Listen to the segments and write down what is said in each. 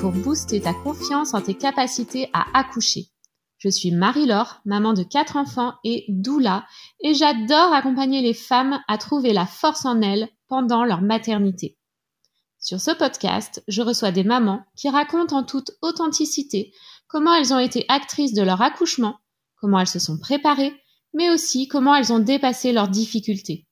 Pour booster ta confiance en tes capacités à accoucher. Je suis Marie-Laure, maman de quatre enfants et doula, et j'adore accompagner les femmes à trouver la force en elles pendant leur maternité. Sur ce podcast, je reçois des mamans qui racontent en toute authenticité comment elles ont été actrices de leur accouchement, comment elles se sont préparées, mais aussi comment elles ont dépassé leurs difficultés.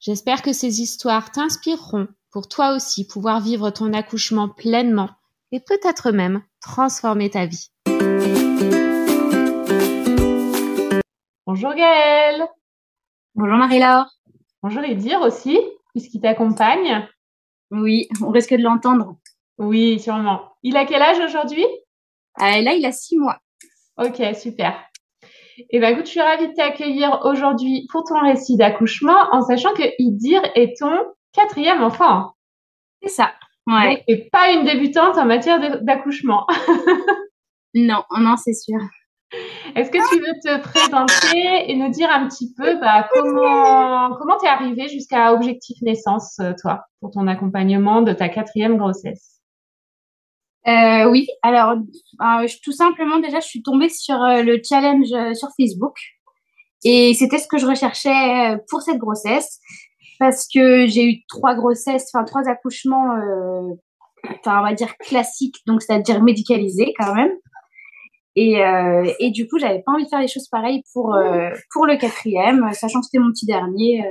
J'espère que ces histoires t'inspireront pour toi aussi pouvoir vivre ton accouchement pleinement et peut-être même transformer ta vie. Bonjour Gaëlle. Bonjour Marie-Laure. Bonjour Edir aussi, puisqu'il t'accompagne. Oui, on risque de l'entendre. Oui, sûrement. Il a quel âge aujourd'hui? Euh, Là, il a six mois. Ok, super. Et eh ben, écoute, je suis ravie de t'accueillir aujourd'hui pour ton récit d'accouchement, en sachant que Idir est ton quatrième enfant. C'est ça. Ouais. et pas une débutante en matière d'accouchement. non, non, c'est sûr. Est-ce que tu veux te présenter et nous dire un petit peu bah, comment comment t'es arrivée jusqu'à Objectif Naissance, euh, toi, pour ton accompagnement de ta quatrième grossesse? Euh, oui, alors euh, tout simplement déjà, je suis tombée sur euh, le challenge sur Facebook et c'était ce que je recherchais pour cette grossesse parce que j'ai eu trois grossesses, enfin trois accouchements, enfin on va dire classiques, donc c'est-à-dire médicalisés quand même. Et, et du coup, j'avais pas envie de faire des choses pareilles pour pour le quatrième, sachant que c'était mon petit dernier.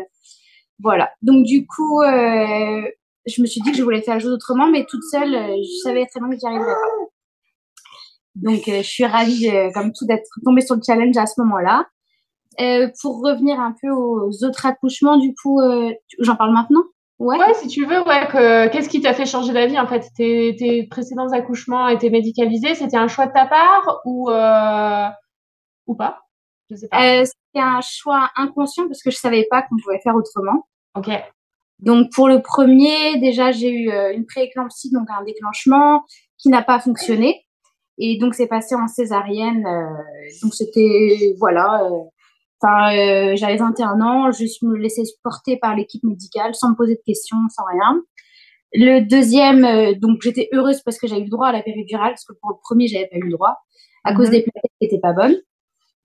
voilà. Donc du coup, je me suis dit que je voulais faire les choses autrement, mais toute seule, euh, je savais très bien que j'y arriverais pas. Donc, euh, je suis ravie, euh, comme tout, d'être tombée sur le challenge à ce moment-là. Euh, pour revenir un peu aux autres accouchements, du coup, j'en parle maintenant? Ouais. ouais. si tu veux, ouais. Que, qu'est-ce qui t'a fait changer d'avis en fait? Tes, tes précédents accouchements étaient médicalisés, c'était un choix de ta part ou ou pas? Je sais pas. c'était un choix inconscient parce que je savais pas qu'on pouvait faire autrement. Ok. Donc pour le premier, déjà j'ai eu euh, une prééclampsie, donc un déclenchement qui n'a pas fonctionné. Et donc c'est passé en césarienne. Euh, donc c'était voilà. Euh, enfin, j'avais 21 ans, je me laissais supporter par l'équipe médicale sans me poser de questions, sans rien. Le deuxième, donc j'étais heureuse parce que j'avais eu droit à la péridurale, parce que pour le premier j'avais pas eu le droit à cause mhm. des plaquettes qui étaient pas bonnes.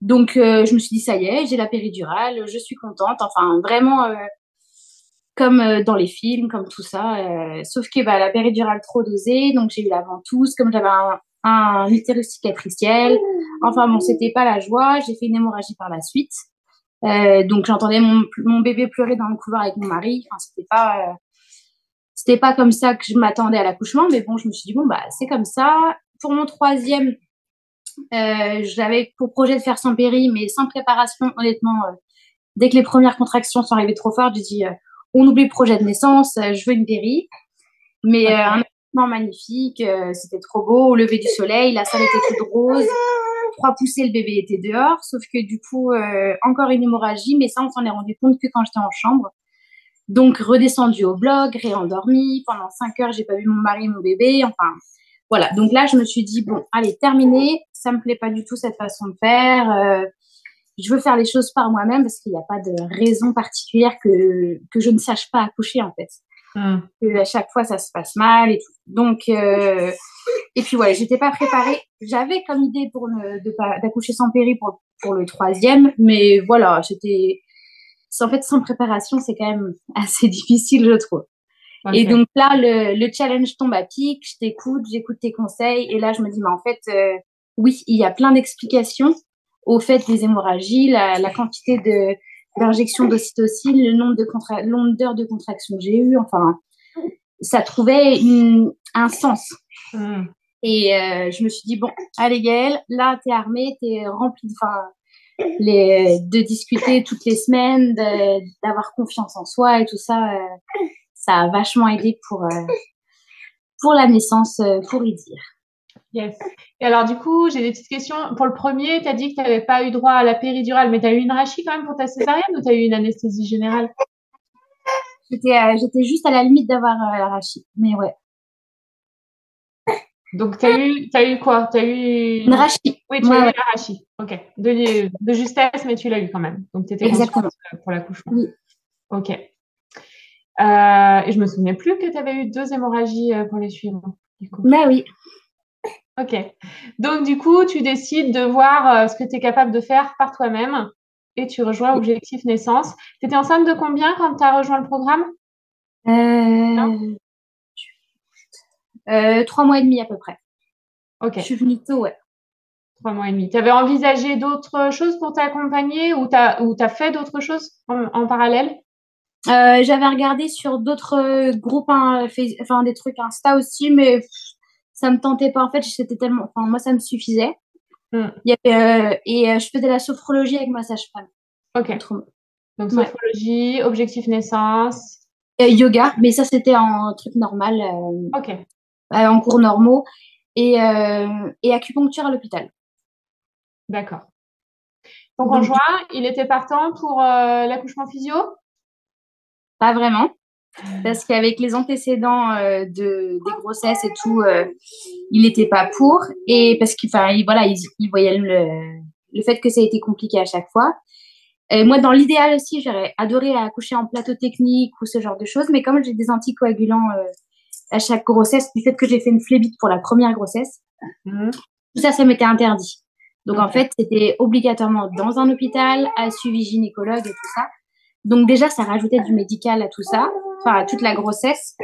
Donc je me suis dit ça y est, j'ai la péridurale, je suis contente. Enfin vraiment comme euh, dans les films, comme tout ça. Euh, sauf que bah, la péridurale trop dosée, donc j'ai eu la ventouse, comme j'avais un, un utérus cicatriciel. Enfin bon, c'était pas la joie. J'ai fait une hémorragie par la suite. Euh, donc j'entendais mon, bébé pleurer dans le couloir avec mon mari. Enfin, c'était pas c'était pas comme ça que je m'attendais à l'accouchement, mais bon, je me suis dit bon bah c'est comme ça. Pour mon troisième, j'avais pour projet de faire sans péri, mais sans préparation. Honnêtement, dès que les premières contractions sont arrivées trop fortes, j'ai dit on oublie le projet de naissance, euh, je veux une péri. Mais euh, un accouchement magnifique, euh, c'était trop beau, au lever du soleil, la salle était toute rose, trois poussées, le bébé était dehors, sauf que du coup, encore une hémorragie, mais ça, on s'en est rendu compte que quand j'étais en chambre. Donc, redescendu au blog, réendormi, pendant cinq heures, j'ai pas vu mon mari et mon bébé, enfin, voilà. Donc là, je me suis dit, bon, allez, terminé, ça me plaît pas du tout cette façon de faire, je veux faire les choses par moi-même parce qu'il n'y a pas de raison particulière que, que je ne sache pas accoucher en fait. Hmm. à chaque fois ça se passe mal et tout. Donc euh, et puis voilà, j'étais pas préparée. J'avais comme idée pour ne de pas d'accoucher sans péri pour pour le troisième, mais voilà, j'étais en fait sans préparation, c'est quand même assez difficile je trouve. Et donc là, le, le challenge tombe à pic, je t'écoute, j'écoute tes conseils, et là je me dis, mais en fait, euh, oui, il y a plein d'explications, au fait des hémorragies, la, la quantité de d'injection d'ocytocine, le nombre de contra d'heures de contraction que j'ai eu, enfin, ça trouvait une, un sens. Hmm. Et euh, je me suis dit bon, allez Gaëlle, là t'es armée, t'es remplie de, enfin, les, de discuter toutes les semaines, d'avoir confiance en soi et tout ça, euh, ça a vachement aidé pour euh, pour la naissance, pour y dire. Yes. Et alors, du coup, j'ai des petites questions. Pour le premier, tu as dit que tu n'avais pas eu droit à la péridurale, mais tu as eu une rachie quand même pour ta césarienne ou tu as eu une anesthésie générale? J'étais euh, juste à la limite d'avoir euh, la rachie, mais ouais. Donc, tu as eu, as eu quoi? Tu as eu une rachie. Oui, tu as eu la rachie. Ok. De, de justesse, mais tu l'as eu quand même. Donc, tu étais Exactement. pour l'accouchement. Oui. Ok. Euh, et je me souvenais plus que tu avais eu deux hémorragies pour les suivants. Bah oui. Ok. Donc, du coup, tu décides de voir ce que tu es capable de faire par toi-même et tu rejoins Objectif Naissance. Tu étais enceinte de combien quand tu as rejoint le programme? Euh, Trois mois et demi à peu près. Ok. Je suis venue tôt, ouais. Trois mois et demi. Tu avais envisagé d'autres choses pour t'accompagner ou tu as, fait d'autres choses en, parallèle? Euh, J'avais regardé sur d'autres groupes, hein, enfin des trucs Insta aussi, mais ça me tentait pas. En fait, c'était tellement, enfin moi ça me suffisait. Hmm. Euh, et euh, je faisais la sophrologie avec ma sage-femme. Ok. Donc sophrologie, objectif naissance. yoga, mais ça c'était en truc normal. ok. en cours normaux et, et acupuncture à l'hôpital. D'accord. Donc, en juin, il était partant pour euh, l'accouchement physio? Pas vraiment. Parce qu'avec les antécédents euh, de, des grossesses et tout, euh, il n'était pas pour. Et parce qu'il voilà, il, voyait le, le, fait que ça a été compliqué à chaque fois. Et moi, dans l'idéal aussi, j'aurais adoré accoucher en plateau technique ou ce genre de choses. Mais comme j'ai des anticoagulants à chaque grossesse, du fait que j'ai fait une phlébite pour la première grossesse, mmh. tout ça, ça m'était interdit. Donc en fait, c'était obligatoirement dans un hôpital, à suivi gynécologue et tout ça. Donc déjà, ça rajoutait du médical à tout ça, enfin à toute la grossesse.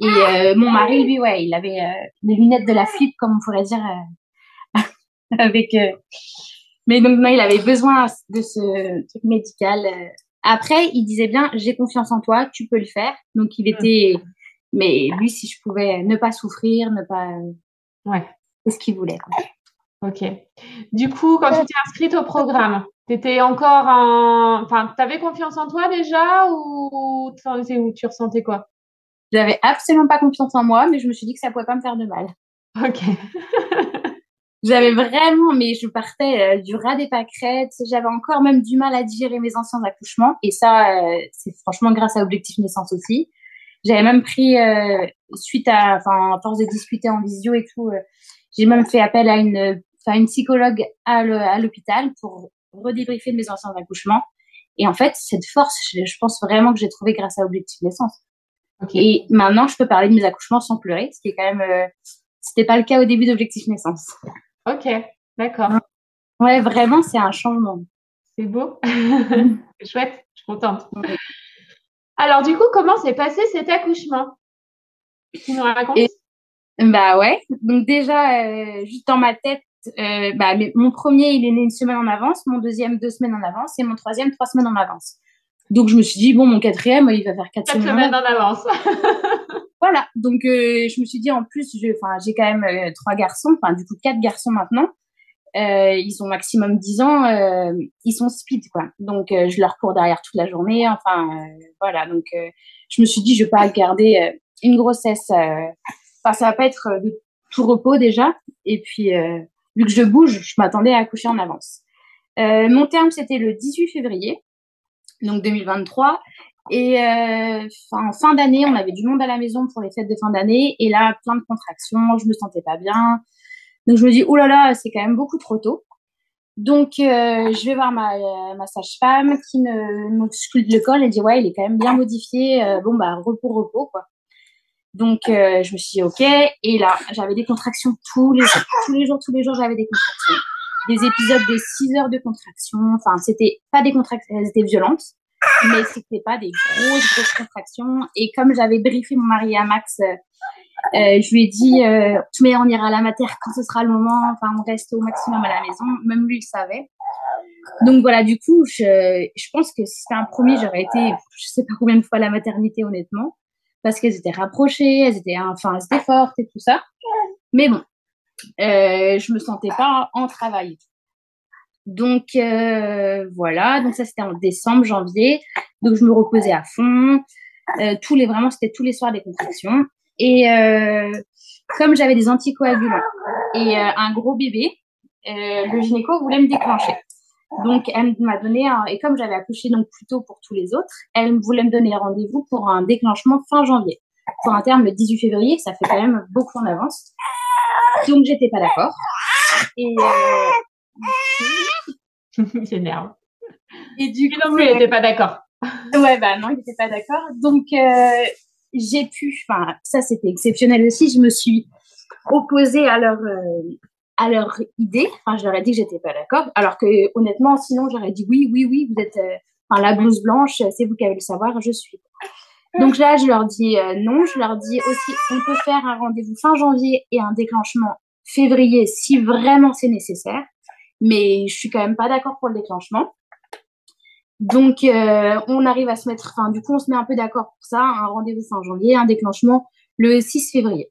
Et euh, mon mari, lui, ouais, il avait euh, les lunettes de la flip, comme on pourrait dire, euh, avec. Mais donc, non, il avait besoin de ce truc médical. Après, il disait bien, j'ai confiance en toi, tu peux le faire. Donc, il était. Mais lui, si je pouvais ne pas souffrir, ne pas. Ouais. C'est ce qu'il voulait. Quoi. Ok. Du coup, quand tu t'es inscrite au programme, tu étais encore en. Enfin, tu avais confiance en toi déjà ou tu ressentais quoi? J'avais absolument pas confiance en moi, mais je me suis dit que ça pouvait pas me faire de mal. Ok. j'avais vraiment, mais je partais euh, du ras des pâquerettes. J'avais encore même du mal à digérer mes anciens accouchements. Et ça, euh, c'est franchement grâce à Objectif Naissance aussi. J'avais même pris, euh, suite à, enfin, à force de discuter en visio et tout, j'ai même fait appel à une enfin une psychologue à l'hôpital pour redébriefer de mes anciens accouchements. Et en fait, cette force, je, pense vraiment que j'ai trouvé grâce à Objectif Naissance. Et maintenant, je peux parler de mes accouchements sans pleurer, ce qui est quand même, euh, c'était pas le cas au début d'Objectif Naissance. Ok, d'accord. Ouais, vraiment, c'est un changement. C'est beau. c'est chouette, je suis contente. Alors, du coup, comment s'est passé cet accouchement? Tu nous racontes? Bah ouais. Donc déjà, euh, juste dans ma tête, euh, bah, mon premier, il est né une semaine en avance, mon deuxième, deux semaines en avance, et mon troisième, trois semaines en avance. Donc, je me suis dit, bon, mon quatrième, il va faire quatre, semaines, en avance. voilà. Donc, euh, je me suis dit, en plus, j'ai quand même euh, trois garçons, enfin, du coup, quatre garçons maintenant. ils ont maximum 10 ans, ils sont speed, quoi. Donc, je leur cours derrière toute la journée. Enfin, voilà. Donc, je me suis dit, je vais pas garder une grossesse. Enfin, ça va pas être de tout repos déjà. Et puis, vu que je bouge, je m'attendais à accoucher en avance. Euh, mon terme, c'était le 18 février, donc 2023. Et euh, en fin d'année, on avait du monde à la maison pour les fêtes de fin d'année. Et là, plein de contractions, je me sentais pas bien. Donc je me dis, oh là là, c'est quand même beaucoup trop tôt. Donc euh, je vais voir ma, ma sage-femme qui me m'ausculte le col et dit, ouais, il est quand même bien modifié. bon, bah, repos, repos, quoi. Donc, euh, je me suis dit, OK. Et là, j'avais des contractions tous les jours. Tous les jours, tous les jours, j'avais des contractions. Des épisodes de 6 heures de contractions. Enfin, c'était pas des contractions, elles étaient violentes, mais c'était pas des grosses, grosses contractions. Et comme j'avais briefé mon mari à Max, euh, euh je lui ai dit, euh, mais on ira à la matière quand ce sera le moment. Enfin, on reste au maximum à la maison. Même lui, il savait. Donc voilà, du coup, je, je pense que si c'était un premier, j'aurais été, je sais pas combien de fois à la maternité, honnêtement parce qu'elles étaient rapprochées, elles étaient, enfin, elles étaient fortes et tout ça. Mais bon, euh, je me sentais pas en travail. Donc euh, voilà, donc ça c'était en décembre, janvier. Donc je me reposais à fond. Euh, tous les vraiment c'était tous les soirs des contractions. Et euh, comme j'avais des anticoagulants et un gros bébé, le gynéco voulait me déclencher. Donc, elle m'a donné, un, et comme j'avais accouché donc plus tôt pour tous les autres, elle voulait me donner rendez-vous pour un déclenchement fin janvier. Pour un terme le 18 février, ça fait quand même beaucoup en avance. Donc, j'étais pas d'accord. Et euh... J'énerve. Et du coup, non elle était pas d'accord. ouais, bah non, il n'était pas d'accord. Donc, euh, j'ai pu, enfin, ça c'était exceptionnel aussi, je me suis opposée à leur, euh, à leur idée. Enfin, je leur ai dit que j'étais pas d'accord. Alors que, honnêtement, sinon, j'aurais dit oui, oui, oui, vous êtes, euh, enfin, la blouse blanche, c'est vous qui avez le savoir, je suis. Donc là, je leur dis non. Je leur dis aussi, on peut faire un rendez-vous fin janvier et un déclenchement février si vraiment c'est nécessaire. Mais je suis quand même pas d'accord pour le déclenchement. Donc, euh, on arrive à se mettre, enfin, du coup, on se met un peu d'accord pour ça, un rendez-vous fin janvier, un déclenchement le 6 février.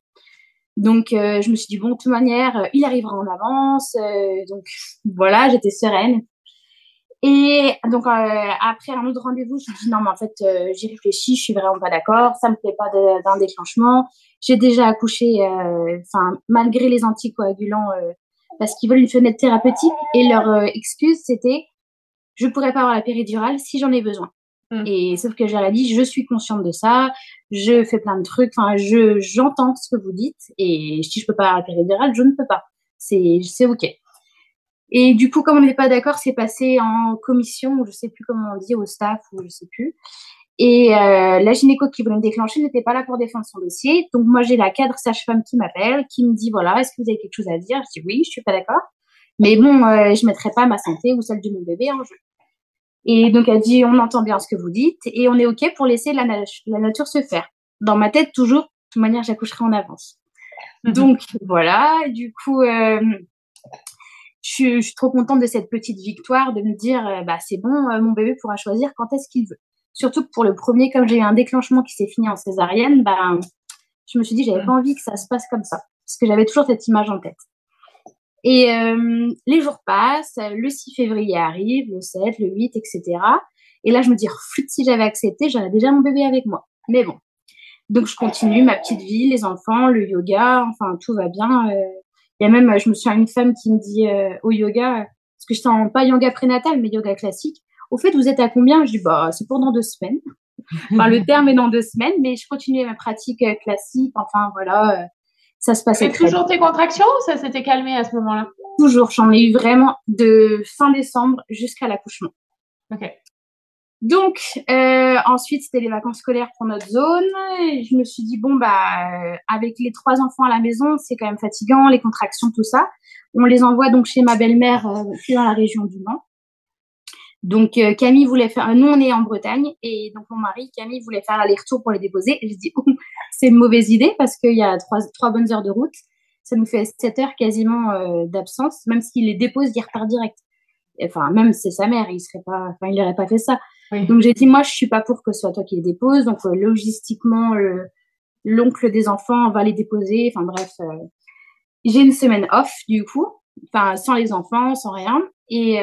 Donc, euh, je me suis dit, bon, de toute manière, euh, il arrivera en avance. donc, voilà, j'étais sereine. Et donc, après un autre rendez-vous, je me suis dit, non, mais en fait, j'y réfléchis, je suis vraiment pas d'accord, ça me plaît pas d'un déclenchement. J'ai déjà accouché, enfin, malgré les anticoagulants, parce qu'ils veulent une fenêtre thérapeutique. Et leur excuse, c'était, je pourrais pas avoir la péridurale si j'en ai besoin. Mm. Et sauf que j'aurais dit, je suis consciente de ça, je fais plein de trucs, enfin, je j'entends ce que vous dites et si je peux pas avoir la péridurale, je ne peux pas. C'est c'est ok. Et du coup, comme on n'est pas d'accord, c'est passé en commission, ou je sais plus comment on dit, au staff, ou je sais plus. Et euh, la gynéco qui voulait me déclencher n'était pas là pour défendre son dossier. Donc moi, j'ai la cadre sage-femme qui m'appelle, qui me dit, voilà, est-ce que vous avez quelque chose à dire? Je dis oui, je suis pas d'accord. Mais bon, euh, je mettrai pas ma santé ou celle de mon bébé en jeu. Et donc elle dit, on entend bien ce que vous dites et on est OK pour laisser la, nature se faire. Dans ma tête, toujours, de toute manière, j'accoucherai en avance. Mhm. Donc voilà, du coup, euh, je, suis trop contente de cette petite victoire, de me dire, euh, bah c'est bon, euh, mon bébé pourra choisir quand est-ce qu'il veut. Surtout que pour le premier, comme j'ai eu un déclenchement qui s'est fini en césarienne, bah, je me suis dit, j'avais pas envie que ça se passe comme ça, parce que j'avais toujours cette image en tête. Et euh, les jours passent, le 6 février arrive, le 7, le 8, etc. Et là, je me dis, flûte, si j'avais accepté, j'aurais déjà mon bébé avec moi. Mais bon. Donc, je continue ma petite vie, les enfants, le yoga, enfin, tout va bien. Euh. Il y a même, je me souviens, une femme qui me dit euh, au yoga, parce que je en pas yoga prénatal, mais yoga classique. Au fait, vous êtes à combien? Je dis, bah, c'est pour dans deux semaines. enfin, le terme est dans deux semaines, mais je continue ma pratique classique. Enfin, voilà ça se passait très toujours tes contractions ou ça s'était calmé à ce moment-là? Toujours, j'en ai eu vraiment de fin décembre jusqu'à l'accouchement. Ok. Donc euh, ensuite c'était les vacances scolaires pour notre zone. Et je me suis dit bon bah euh, avec les trois enfants à la maison c'est quand même fatigant les contractions tout ça. On les envoie donc chez ma belle-mère euh, dans la région du Mans. Donc euh, Camille voulait faire, nous on est en Bretagne et donc mon mari Camille voulait faire l'aller-retour pour les déposer. Et je dis oh, c'est une mauvaise idée parce qu'il y a trois, trois bonnes heures de route, ça nous fait sept heures quasiment euh, d'absence. Même s'il les dépose, il repart direct. Enfin même c'est sa mère, il serait pas, enfin il n'aurait pas fait ça. Donc j'ai dit moi je suis pas pour que ce soit toi qui les dépose. Donc euh, logistiquement l'oncle des enfants va les déposer. Enfin bref, j'ai une semaine off du coup, enfin sans les enfants, sans rien et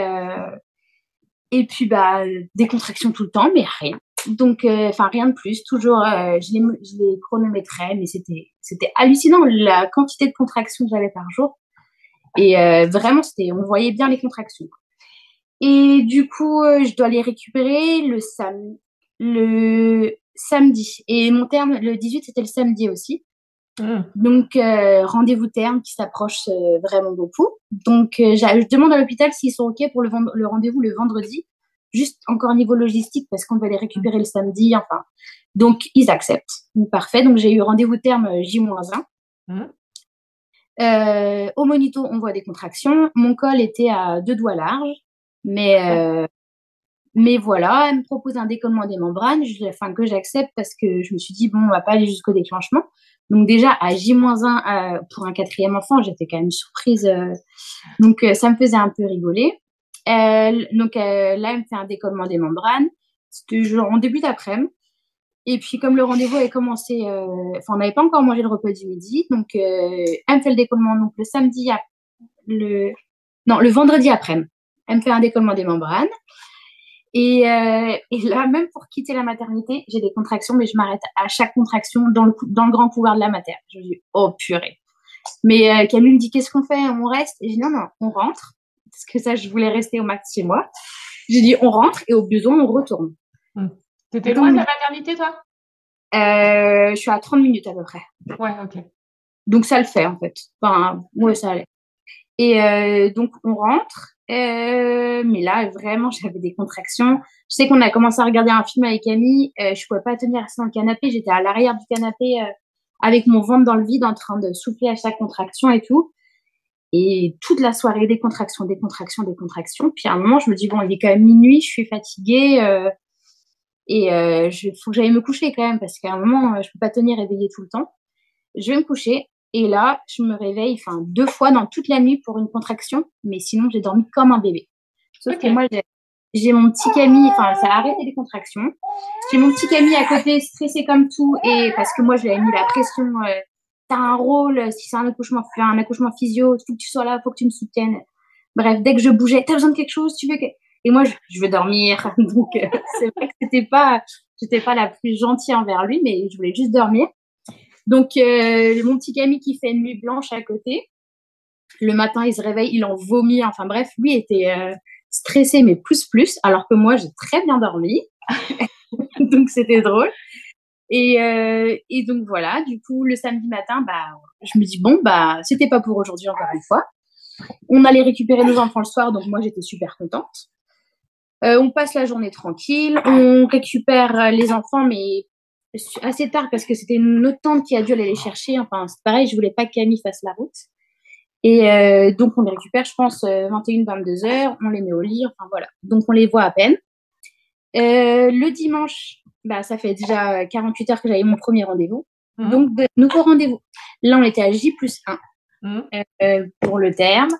et puis, bah, des contractions tout le temps, mais rien. Donc, euh, enfin, rien de plus. Toujours, euh, je, les, je les chronométrais, mais c'était, c'était hallucinant la quantité de contractions que j'avais par jour. Et euh, vraiment, c'était, on voyait bien les contractions. Et du coup, je dois les récupérer le, sam le samedi. Et mon terme, le 18, c'était le samedi aussi. Mmh. Donc, rendez-vous terme qui s'approche vraiment beaucoup. Donc, je demande à l'hôpital s'ils sont OK pour le, le rendez-vous le vendredi, juste encore niveau logistique, parce qu'on va les récupérer le samedi, enfin. Donc, ils acceptent. parfait. Donc, j'ai eu rendez-vous terme J-1. Mmh. au monito, on voit des contractions. Mon col était à deux doigts larges, mais mais voilà, elle me propose un décollement des membranes, je, enfin que j'accepte parce que je me suis dit bon, on va pas aller jusqu'au déclenchement. Donc déjà à J-1 euh, pour un quatrième enfant, j'étais quand même surprise. Euh, donc euh, ça me faisait un peu rigoler. Donc là, elle me fait un décollement des membranes. C'était genre en début d'après-midi. Et puis comme le rendez-vous avait commencé, enfin on n'avait pas encore mangé le repas du midi, donc elle me fait le décollement donc le samedi, le non le vendredi après-midi. Elle me fait un décollement des membranes. Et, euh, là, même pour quitter la maternité, j'ai des contractions, mais je m'arrête à chaque contraction dans le, dans le grand couloir de la mater. Je dis, oh purée. Mais euh, Camille me dit, qu'est-ce qu'on fait? On reste? Et je dis, non, non, on rentre. Parce que ça, je voulais rester au max chez moi. J'ai dit, on rentre et au besoin, on retourne. Hum. T'étais loin de la maternité, toi? Euh, Je suis à 30 minutes à peu près. Ouais, ok. Donc ça le fait, en fait. Enfin, ouais, ça allait. Et euh, donc, on rentre. Euh, mais là, vraiment, j'avais des contractions. Je sais qu'on a commencé à regarder un film avec Camille. Euh, je pouvais pas tenir assis dans le canapé. J'étais à l'arrière du canapé euh, avec mon ventre dans le vide en train de souffler à chaque contraction et tout. Et toute la soirée, des contractions, des contractions, des contractions. Puis à un moment, je me dis, bon, il est quand même minuit, je suis fatiguée. Euh, et il faut que j'aille me coucher quand même parce qu'à un moment, je peux pas tenir éveillée tout le temps. Je vais me coucher. Et là, je me réveille, enfin, deux fois dans toute la nuit pour une contraction. Mais sinon, j'ai dormi comme un bébé. Sauf que moi, j'ai mon petit Camille, enfin, ça a arrêté les contractions. J'ai mon petit Camille à côté, stressé comme tout. Et parce que moi, je lui ai mis la pression. Euh, T'as un rôle, si c'est un accouchement, un accouchement physio, faut que tu sois là, faut que tu me soutiennes. Bref, dès que je bougeais, t'as besoin de quelque chose, tu veux que... Et moi, je, veux dormir. Donc, euh, c'est vrai que c'était pas, j'étais pas la plus gentille envers lui, mais je voulais juste dormir. Donc, euh, mon petit Camille qui fait une nuit blanche à côté. Le matin, il se réveille, il en vomit. Enfin bref, lui était euh, stressé, mais plus plus, alors que moi, j'ai très bien dormi. donc, c'était drôle. Et, euh, et donc, voilà, du coup, le samedi matin, bah, je me dis, bon, bah, c'était pas pour aujourd'hui encore une fois. On allait récupérer nos enfants le soir, donc moi, j'étais super contente. Euh, on passe la journée tranquille, on récupère les enfants, mais assez tard parce que c'était une autre tante qui a dû aller les chercher. Enfin, c'est pareil, je voulais pas que Camille fasse la route. Et euh, donc, on les récupère, je pense, 21, 22 heures. On les met au lit. Enfin, voilà. Donc, on les voit à peine. Euh, le dimanche, bah, ça fait déjà 48 heures que j'avais mon premier rendez-vous. Mmh. Donc, de nouveau rendez-vous. Là, on était à J plus 1 mmh. euh, pour le terme.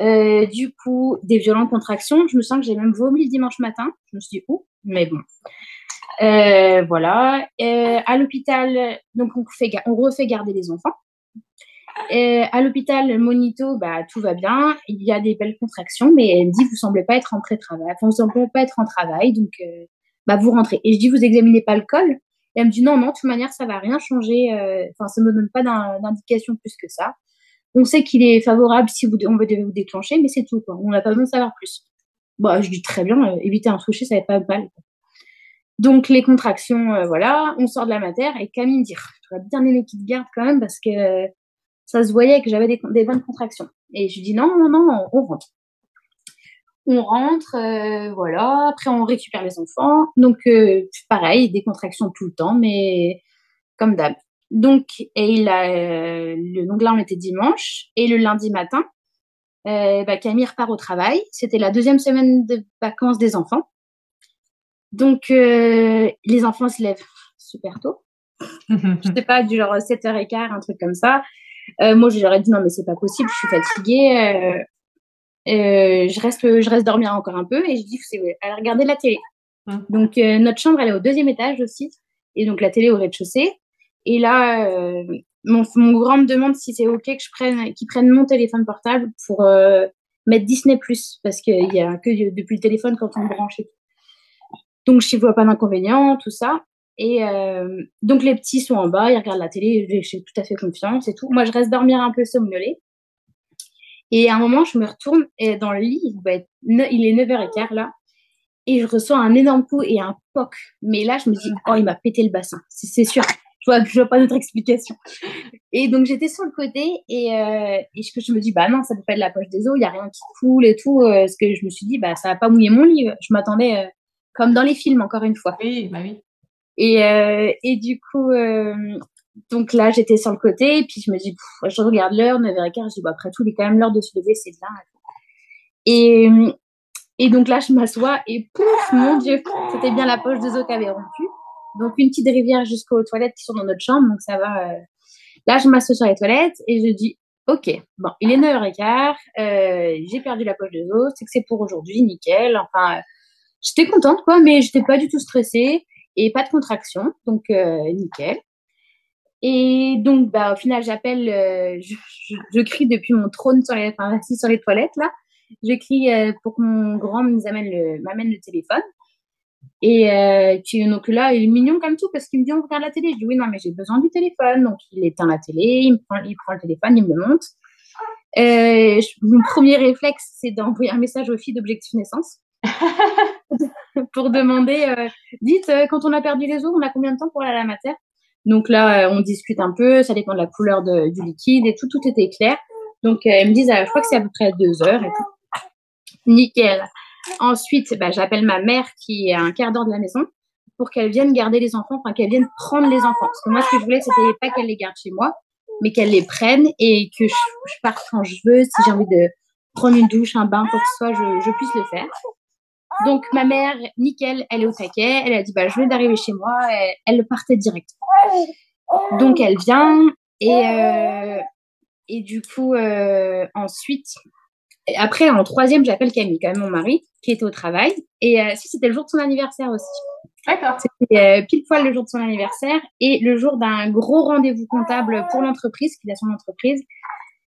du coup, des violentes contractions. Je me sens que j'ai même vomi le dimanche matin. Je me suis dit, oh, mais bon. Euh, voilà. Euh, à l'hôpital, donc on, fait, on refait garder les enfants. Euh, à l'hôpital, monito, bah, tout va bien. Il y a des belles contractions, mais elle me dit, vous semblez pas être en pré-travail. Enfin, vous semblez pas être en travail, donc euh, bah, vous rentrez. Et je dis, vous examinez pas le col Et elle me dit, non, non, de toute manière, ça va rien changer. Euh, enfin, ça me donne pas d'indication plus que ça. On sait qu'il est favorable si vous, on veut vous déclencher, mais c'est tout. Quoi. On n'a pas besoin de savoir plus. Bah, je dis très bien, éviter un toucher, ça va pas mal. Donc les contractions, euh, voilà, on sort de la matière et Camille me dit, tu vas bien aimer qu'il te garde quand même parce que ça se voyait que j'avais des, bonnes contractions. Et je dis non, non, non, on rentre. On rentre, euh, voilà. Après on récupère les enfants. Donc euh, pareil, des contractions tout le temps, mais comme d'hab. Donc et il a, donc là on était dimanche et le lundi matin, bah, Camille repart au travail. C'était la deuxième semaine de vacances des enfants. Donc, euh, les enfants se lèvent super tôt. je sais pas, du genre 7h15, un truc comme ça. Euh, moi, j'aurais dit non, mais c'est pas possible, je suis fatiguée. Euh, je reste, je reste dormir encore un peu et je dis, c'est allez regarder la télé. Hum. Donc, euh, notre chambre, elle est au deuxième étage aussi. Et donc, la télé au rez-de-chaussée. Et là, euh, mon, mon grand me demande si c'est OK que je prenne, qu'il prenne mon téléphone portable pour mettre Disney+, parce qu'il y a que depuis le téléphone quand on branche et tout. Donc, je vois pas d'inconvénient, tout ça. Et euh, donc, les petits sont en bas, ils regardent la télé, j'ai tout à fait confiance et tout. Moi, je reste dormir un peu somnolée. Et à un moment, je me retourne et dans le lit, il, est 9h15 là, et je reçois un énorme coup et un poc. Mais là, je me dis, oh, il m'a pété le bassin, c'est sûr. Je vois, je vois pas d'autre explication. Et donc, j'étais sur le côté et, euh, et je, je, me dis, bah non, ça peut pas être la poche des os, il y a rien qui coule et tout. Euh, ce que je me suis dit, bah ça va pas mouiller mon lit. Je m'attendais euh, comme dans les films, encore une fois. Oui, bah oui. Et, euh, et du coup, euh, donc là, j'étais sur le côté, et puis je me dis, je regarde l'heure, 9h15, je dis, bah, après tout, il est quand même l'heure de se lever, c'est bien. Et, et donc là, je m'assois, et pouf, mon Dieu, c'était bien la poche de zo qui avait rompu. Donc, une petite rivière jusqu'aux toilettes qui sont dans notre chambre, donc ça va. Euh. Là, je m'assois sur les toilettes, et je dis, Ok, bon, il est 9h15, euh, j'ai perdu la poche de c'est que c'est pour aujourd'hui, nickel. Enfin, j'étais contente, quoi, mais j'étais pas du tout stressée et pas de contraction, donc euh, nickel. Et donc, bah, au final, j'appelle, euh, je, je, crie depuis mon trône sur les, enfin, assis sur les toilettes là. Je crie euh, pour que mon grand m'amène le, m'amène le téléphone. Et euh, puis, donc là, il est mignon comme tout parce qu'il me dit on regarde la télé. Je dis oui, non, mais j'ai besoin du téléphone. Donc, il éteint la télé, il, me prend, il prend le téléphone, il me le montre. Euh, mon premier réflexe, c'est d'envoyer un message aux filles d'Objectif Naissance. pour demander, euh, dites, euh, quand on a perdu les os, on a combien de temps pour aller à la matière? Donc là, euh, on discute un peu, ça dépend de la couleur de, du liquide et tout, tout était clair. Donc, elles me disent, je crois que c'est à peu près deux heures et tout. Nickel. Ensuite, bah, j'appelle ma mère qui est à un quart d'heure de la maison pour qu'elle vienne garder les enfants, enfin qu'elle vienne prendre les enfants. Parce que moi, ce que je voulais, c'était pas qu'elle les garde chez moi, mais qu'elle les prenne et que je, parte quand je veux. Si j'ai envie de prendre une douche, un bain, quoi que ce soit, je, je puisse le faire. Donc ma mère, nickel, elle est au taquet. Elle a dit bah je viens d'arriver chez moi. Elle, elle partait direct. Donc elle vient et euh, et du coup euh, ensuite après en troisième j'appelle Camille quand même mon mari qui était au travail et euh, si c'était le jour de son anniversaire aussi. D'accord. C'était pile poil le jour de son anniversaire et le jour d'un gros rendez-vous comptable pour l'entreprise qu'il a son entreprise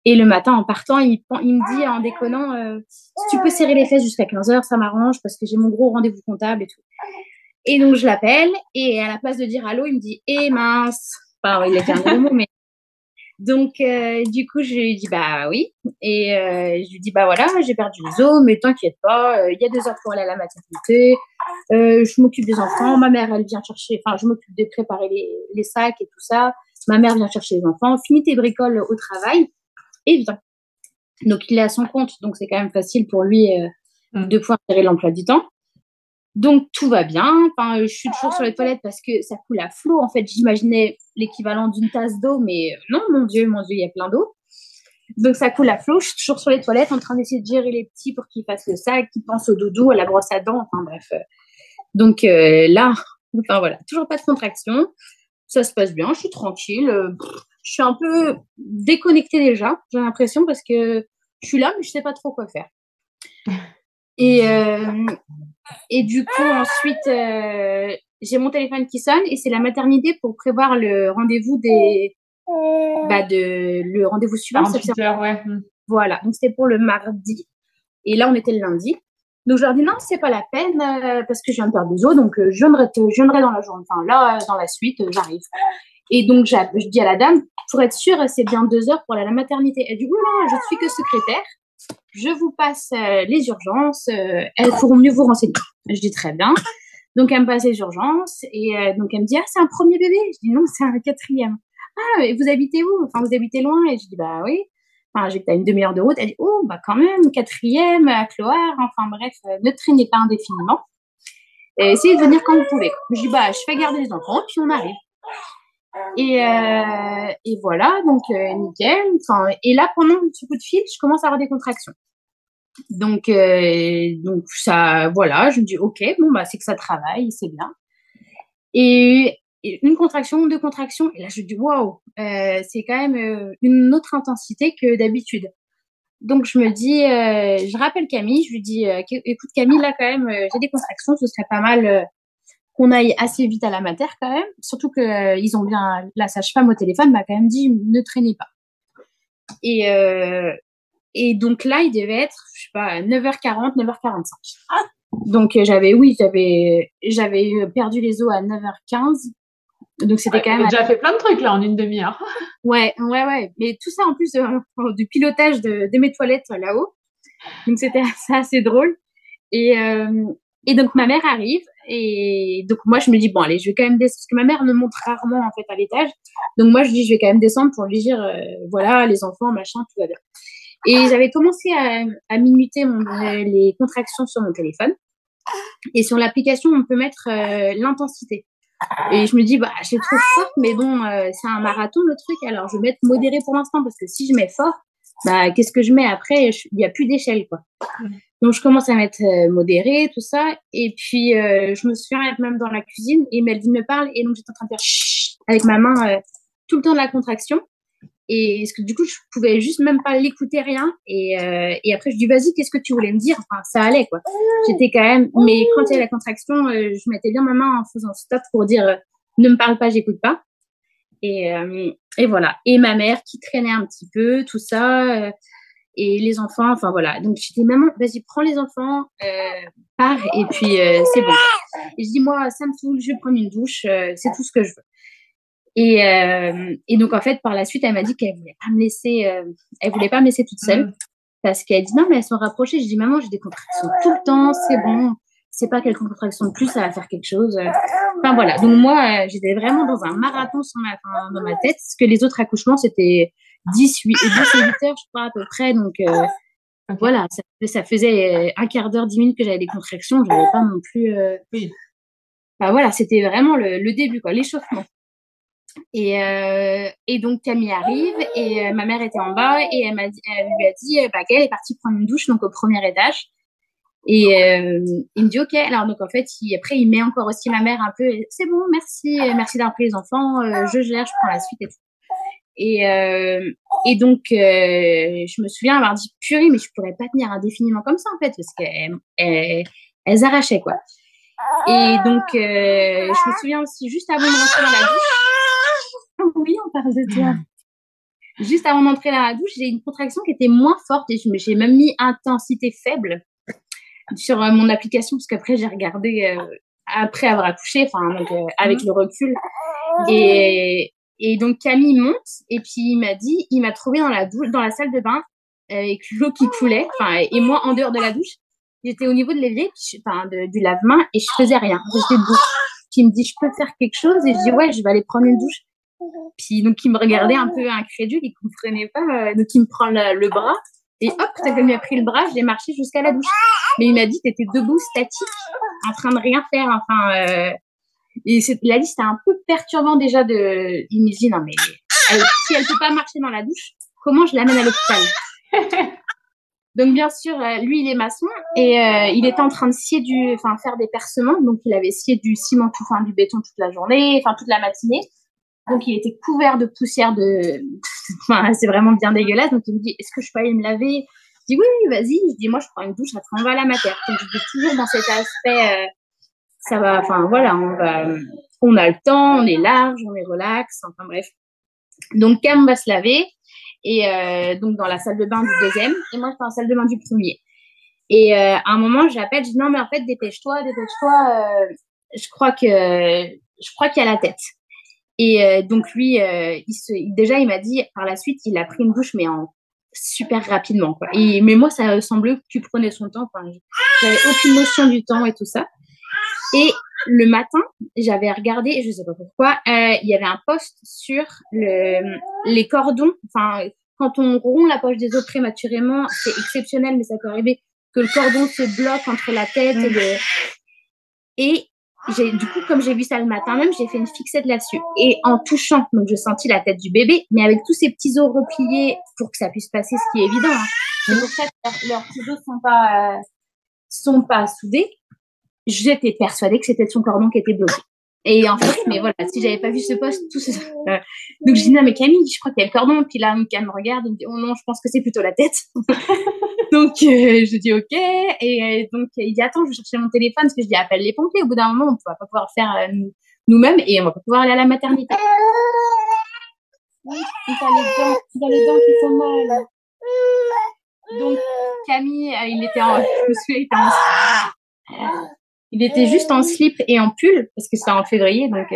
et le matin, en partant, il, me dit en déconnant, euh, si tu peux serrer les fesses jusqu'à 15 heures, ça m'arrange parce que j'ai mon gros rendez-vous comptable et tout. Et donc, je l'appelle et à la place de dire allô, il me dit, eh mince. Enfin, il a fait un gros mot, mais. Donc, euh, du coup, je lui dis, bah oui. Et euh, je lui dis, bah voilà, j'ai perdu les os, mais t'inquiète pas, il y a deux heures pour aller à la maternité. Je m'occupe des enfants. Ma mère, elle vient chercher, enfin, je m'occupe de préparer les, les sacs et tout ça. Ma mère vient chercher les enfants. Finis tes bricoles au travail évident. Donc, il est à son compte, donc c'est quand même facile pour lui euh, mm. de pouvoir gérer l'emploi du temps. Donc, tout va bien. Enfin, je suis toujours sur les toilettes parce que ça coule à flot. En fait, j'imaginais l'équivalent d'une tasse d'eau, mais non, mon Dieu, mon Dieu, il y a plein d'eau. Donc, ça coule à flot. Je suis toujours sur les toilettes en train d'essayer de gérer les petits pour qu'ils fassent le sac, qu'ils pensent au doudou, à la brosse à dents. Enfin, bref. Donc, euh, là, enfin, voilà, toujours pas de contraction. Ça se passe bien. Je suis tranquille je suis un peu déconnectée déjà, j'ai l'impression, parce que je suis là, mais je sais pas trop quoi faire. Et, euh, et du coup, ensuite, euh, j'ai mon téléphone qui sonne et c'est la maternité pour prévoir le rendez-vous des, bah de, le rendez-vous suivant. Heures, ouais. Voilà. Donc, c'était pour le mardi. Et là, on était le lundi. Donc, je leur dis non, c'est pas la peine euh, parce que je viens de perdre des os. Donc, je viendrai, je viendrai dans la journée. Enfin, là, dans la suite, j'arrive. Et donc, je dis à la dame, pour être sûre, c'est bien deux heures pour la maternité. Elle dit, oula, je suis que secrétaire. Je vous passe euh, les urgences. Euh, elles pourront mieux vous renseigner. Je dis très bien. Donc, elle me passe les urgences. Et euh, donc, elle me dit, ah, c'est un premier bébé. Je dis, non, c'est un quatrième. Ah, et vous habitez où? Enfin, vous habitez loin Et je dis, bah oui. Enfin, j'étais à une demi-heure de route. Elle dit, oh, bah quand même, quatrième, à Cloire. Enfin, bref, ne traînez pas indéfiniment. Essayez de venir quand vous pouvez. Je dis, bah, je fais garder les enfants, puis on arrive. Et, euh, et voilà, donc euh, nickel. Et là, pendant ce coup de fil, je commence à avoir des contractions. Donc, euh, donc ça, voilà, je me dis, ok, bon, bah, c'est que ça travaille, c'est bien. Et, une contraction, deux contractions, et là, je me dis, waouh, c'est quand même une autre intensité que d'habitude. Donc, je me dis, je rappelle Camille, je lui dis, écoute, Camille, là, quand même, j'ai des contractions, ce serait pas mal qu'on aille assez vite à la mater quand même. Surtout que euh, ils ont bien la sage-femme au téléphone m'a quand même dit ne traînez pas. Et euh, et donc là, il devait être je sais pas 9h40, 9h45. Donc euh, j'avais oui, j'avais j'avais perdu les os à 9h15. Donc c'était quand même déjà fait plein de trucs là en une demi-heure. ouais, ouais ouais, mais tout ça en plus du pilotage de, de mes toilettes là-haut. Donc c'était assez, assez drôle. Et et donc ma mère arrive et donc moi je me dis bon allez je vais quand même descendre parce que ma mère me montre rarement en fait à l'étage. Donc moi je dis je vais quand même descendre pour lui dire euh, voilà les enfants machin tout va bien. Et j'avais commencé à, minuter mon, les contractions sur mon téléphone et sur l'application on peut mettre euh, l'intensité. Et je me dis bah j'ai trop fort mais bon euh, c'est un marathon le truc alors je vais mettre modéré pour l'instant parce que si je mets fort bah qu'est-ce que je mets après? Il y a plus d'échelle quoi. Donc, je commence à mettre euh, modéré, tout ça. Et puis, euh, je me souviens même dans la cuisine et Melvin me parle. Et donc, j'étais en train de faire avec ma main euh, tout le temps de la contraction. Et que du coup, je pouvais juste même pas l'écouter rien. Et, euh, et après, je dis, vas-y, qu'est-ce que tu voulais me dire? Enfin, ça allait, quoi. J'étais quand même... Mais quand il y a la contraction, je mettais bien ma main en faisant stop pour dire, ne me parle pas, j'écoute pas. Et, et voilà. Et ma mère qui traînait un petit peu, tout ça et les enfants, enfin voilà. Donc je dis maman, vas-y prends les enfants, euh, pars et puis euh, c'est bon. Et je dis moi ça me saoule, je vais prendre une douche, euh, c'est tout ce que je veux. Et, euh, et donc en fait par la suite elle m'a dit qu'elle voulait pas me laisser, euh, elle voulait pas me laisser toute seule mm. parce qu'elle dit non mais elles sont rapprochées. Je dis maman j'ai des contractions tout le temps, c'est bon, c'est pas quelques contractions de plus, ça va faire quelque chose. Enfin voilà. Donc moi j'étais vraiment dans un marathon sur ma, dans ma tête, parce que les autres accouchements c'était 10, 8, 10 8 heures, je crois, à peu près. Donc, euh, Voilà, ça, faisait un quart d'heure, dix minutes que j'avais des contractions. Je n'avais pas non plus. Oui. Bah voilà, c'était vraiment le, le début, quoi, l'échauffement. Et, euh, et donc Camille arrive et euh, ma mère était en bas et elle, m'a dit, elle lui a dit bah, qu'elle est partie prendre une douche donc au premier étage. Et euh, il me dit ok. Alors donc en fait, il, après il met encore aussi ma mère un peu. C'est bon, merci, merci d'avoir pris les enfants. Euh, je gère, je prends la suite et tout. Et, euh, et donc je me souviens avoir dit purée, mais je pourrais pas tenir indéfiniment comme ça en fait parce qu'elles elles, arrachaient quoi. Et donc je me souviens aussi juste avant de rentrer dans la douche oui, on parle de toi. Juste avant d'entrer dans la douche, j'ai une contraction qui était moins forte et j'ai même mis intensité faible sur euh, mon application parce qu'après j'ai regardé euh, après avoir accouché, enfin euh, avec le recul. Et, et donc Camille monte et puis il m'a dit, il m'a trouvé dans la douche, dans la salle de bain avec l'eau qui coulait, enfin et moi en dehors de la douche, j'étais au niveau de l'évier, enfin du lave-main et je faisais rien, j'étais debout. Puis il me dit, je peux faire quelque chose? Et je dis ouais, je vais aller prendre une douche. Puis donc il me regardait un peu incrédule, il comprenait pas. Euh, donc il me prend le bras et hop, quand il m'a pris le bras, j'ai marché jusqu'à la douche. Mais il m'a dit t'étais debout, statique, en train de rien faire. Enfin, euh, et il a dit c'était un peu perturbant déjà de. Il me dit non mais si elle peut pas marcher dans la douche, comment je l'amène à l'hôpital? Donc bien sûr, euh, lui il est maçon et euh, il était en train de scier du, enfin faire des percements. Donc il avait scié du ciment, tout, enfin du béton toute la journée, enfin toute la matinée. Donc, il était couvert de poussière de, enfin, c'est vraiment bien dégueulasse. Donc, il me dit, est-ce que je peux aller me laver? Je dis, oui, vas-y. Je dis, moi, je prends une douche, après, on va à la matière. Donc, je dis toujours dans cet aspect, euh, ça va, enfin, voilà, on va, on a le temps, on est large, on est relax, enfin, bref. Donc, Cam va se laver. Et, euh, donc, dans la salle de bain du deuxième. Et moi, je suis dans la salle de bain du premier. Et, euh, à un moment, j'appelle, je dis, non, mais en fait, dépêche-toi, dépêche-toi, euh, je crois que, je crois qu'il y a la tête. Et donc lui, déjà, il m'a dit par la suite, il a pris une douche, mais en super rapidement. Quoi. Mais moi, ça semblait que tu prenais son temps. Enfin, j'avais aucune notion du temps et tout ça. Et le matin, j'avais regardé, je sais pas pourquoi, euh, il y avait un post sur le, les cordons. Enfin, quand on rompt la poche des os prématurément, c'est exceptionnel, mais ça peut arriver que le cordon se bloque entre la tête et le... Et j'ai du coup comme j'ai vu ça le matin même j'ai fait une fixette là-dessus et en touchant donc je sentis la tête du bébé mais avec tous ces petits os repliés pour que ça puisse passer ce qui est évident hein. c'est pour ça que leurs, petits os sont pas euh, sont pas soudés j'étais persuadée que c'était son cordon qui était bloqué. Et en fait mais voilà si j'avais pas vu ce poste tout ça. Euh, donc je dis non mais Camille je crois qu'il y a le cordon. Puis là Camille me regarde et me dit oh non je pense que c'est plutôt la tête. Donc euh, je dis ok. Et euh, donc il dit attends je vais chercher mon téléphone. Parce que je dis appelle les pompiers. Au bout d'un moment on va pas pouvoir faire euh, nous-mêmes et on va pas pouvoir aller à la maternité. Il a les dents il a les dents qui font mal. Donc Camille il était en je me souviens il était en il était juste en slip et en pull parce que c'était en février, donc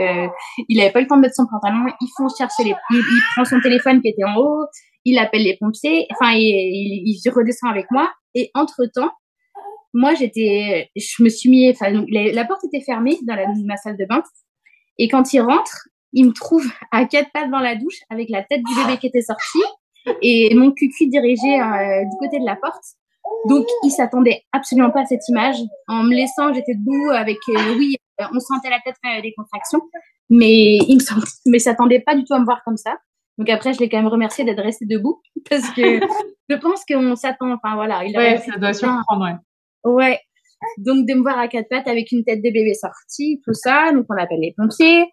il avait pas le temps de mettre son pantalon. Ils font chercher les, il, il, prend son téléphone qui était en haut, il appelle les pompiers, enfin, il, il, redescend avec moi. Et entre-temps, moi, j'étais, je me suis mis, enfin, la porte était fermée dans, la, ma salle de bain. Et quand il rentre, il me trouve à quatre pattes dans la douche avec la tête du bébé qui était sortie et mon cucu dirigé euh, du côté de la porte. Donc, il s'attendait absolument pas à cette image. En me laissant, j'étais debout avec, euh, oui, euh, on sentait la tête faire des contractions, mais il mais s'attendait pas du tout à me voir comme ça. Donc après, je l'ai quand même remercié d'être resté debout parce que je pense qu'on s'attend. Enfin voilà, il ouais, ça doit surprendre. Ouais. ouais. Donc de me voir à quatre pattes avec une tête de bébé sortie, tout ça. Donc on appelle les pompiers.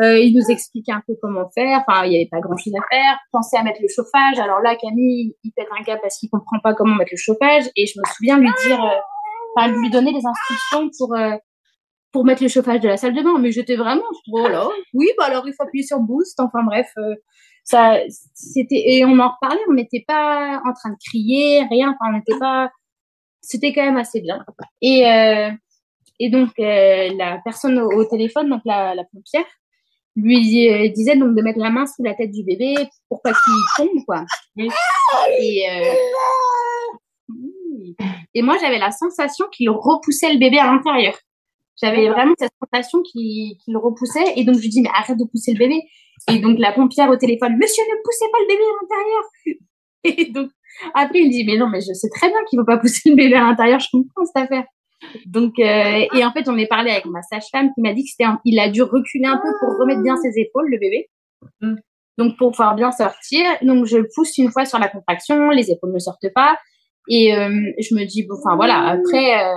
Euh, ils nous expliquent un peu comment faire. Enfin, il n'y avait pas grand chose à faire. Pensez à mettre le chauffage. Alors là, Camille, il pète un câble parce qu'il comprend pas comment mettre le chauffage. Et je me souviens lui dire, euh, lui donner les instructions pour euh, pour mettre le chauffage de la salle de bain. Mais j'étais vraiment, oh là, oui, bah alors il faut appuyer sur boost. Enfin bref, ça, c'était et on en reparlait. On n'était pas en train de crier, rien. Enfin, on n'était pas. C'était quand même assez bien. Et et donc la personne au, téléphone, donc la, la pompière, lui disait donc de mettre la main sous la tête du bébé pour pas qu'il tombe quoi. Et et moi j'avais la sensation qu'il repoussait le bébé à l'intérieur. J'avais vraiment cette sensation qui, qui le repoussait. Et donc, je lui dis, mais arrête de pousser le bébé. Et donc, la pompière au téléphone, monsieur, ne poussez pas le bébé à l'intérieur. Et donc, Après, il dit, mais non, mais je sais très bien qu'il ne faut pas pousser le bébé à l'intérieur, je comprends cette affaire. Donc, euh, et en fait, on est parlé avec ma sage-femme qui m'a dit que c'était, il a dû reculer un peu pour remettre bien ses épaules, le bébé. Mm. Donc, pour pouvoir bien sortir. Donc, je pousse une fois sur la contraction, les épaules ne sortent pas. Et euh, je me dis, bon, enfin voilà, après, euh,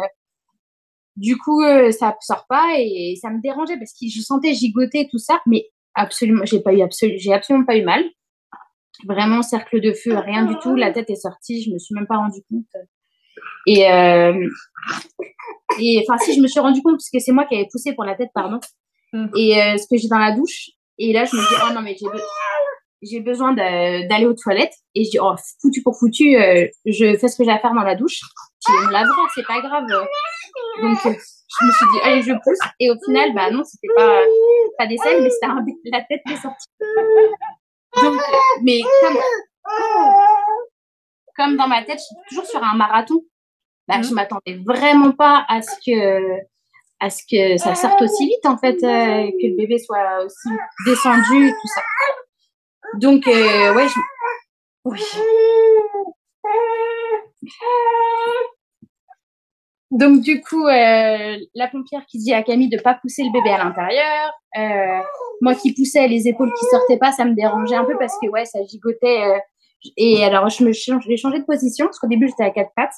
du coup, ça sort pas et ça me dérangeait parce que je sentais gigoter tout ça, mais absolument, j'ai pas eu absolument, j'ai absolument pas eu mal. Vraiment cercle de feu, rien du tout. La tête est sortie, je me suis même pas rendu compte. Et euh, et enfin si je me suis rendu compte parce que c'est moi qui avais poussé pour la tête, pardon. Mm. Et euh, ce que j'ai dans la douche. Et là je me dis oh non mais j'ai j'ai besoin d'aller aux toilettes et je dis oh foutu pour foutu euh, je fais ce que j'ai à faire dans la douche puis on lavera c'est pas grave donc je me suis dit allez je pousse et au final bah non c'était pas pas des selles mais c'était la tête qui est sortie donc mais comme comme dans ma tête je suis toujours sur un marathon bah je m'attendais vraiment pas à ce que à ce que ça sorte aussi vite en fait euh, que le bébé soit aussi descendu tout ça donc, euh, ouais, je... oui. Donc, du coup, euh, la pompière qui dit à Camille de pas pousser le bébé à l'intérieur. Euh, moi qui poussais les épaules qui sortaient pas, ça me dérangeait un peu parce que, ouais, ça gigotait. Euh, et alors, je me j'ai changé de position parce qu'au début, j'étais à quatre pattes.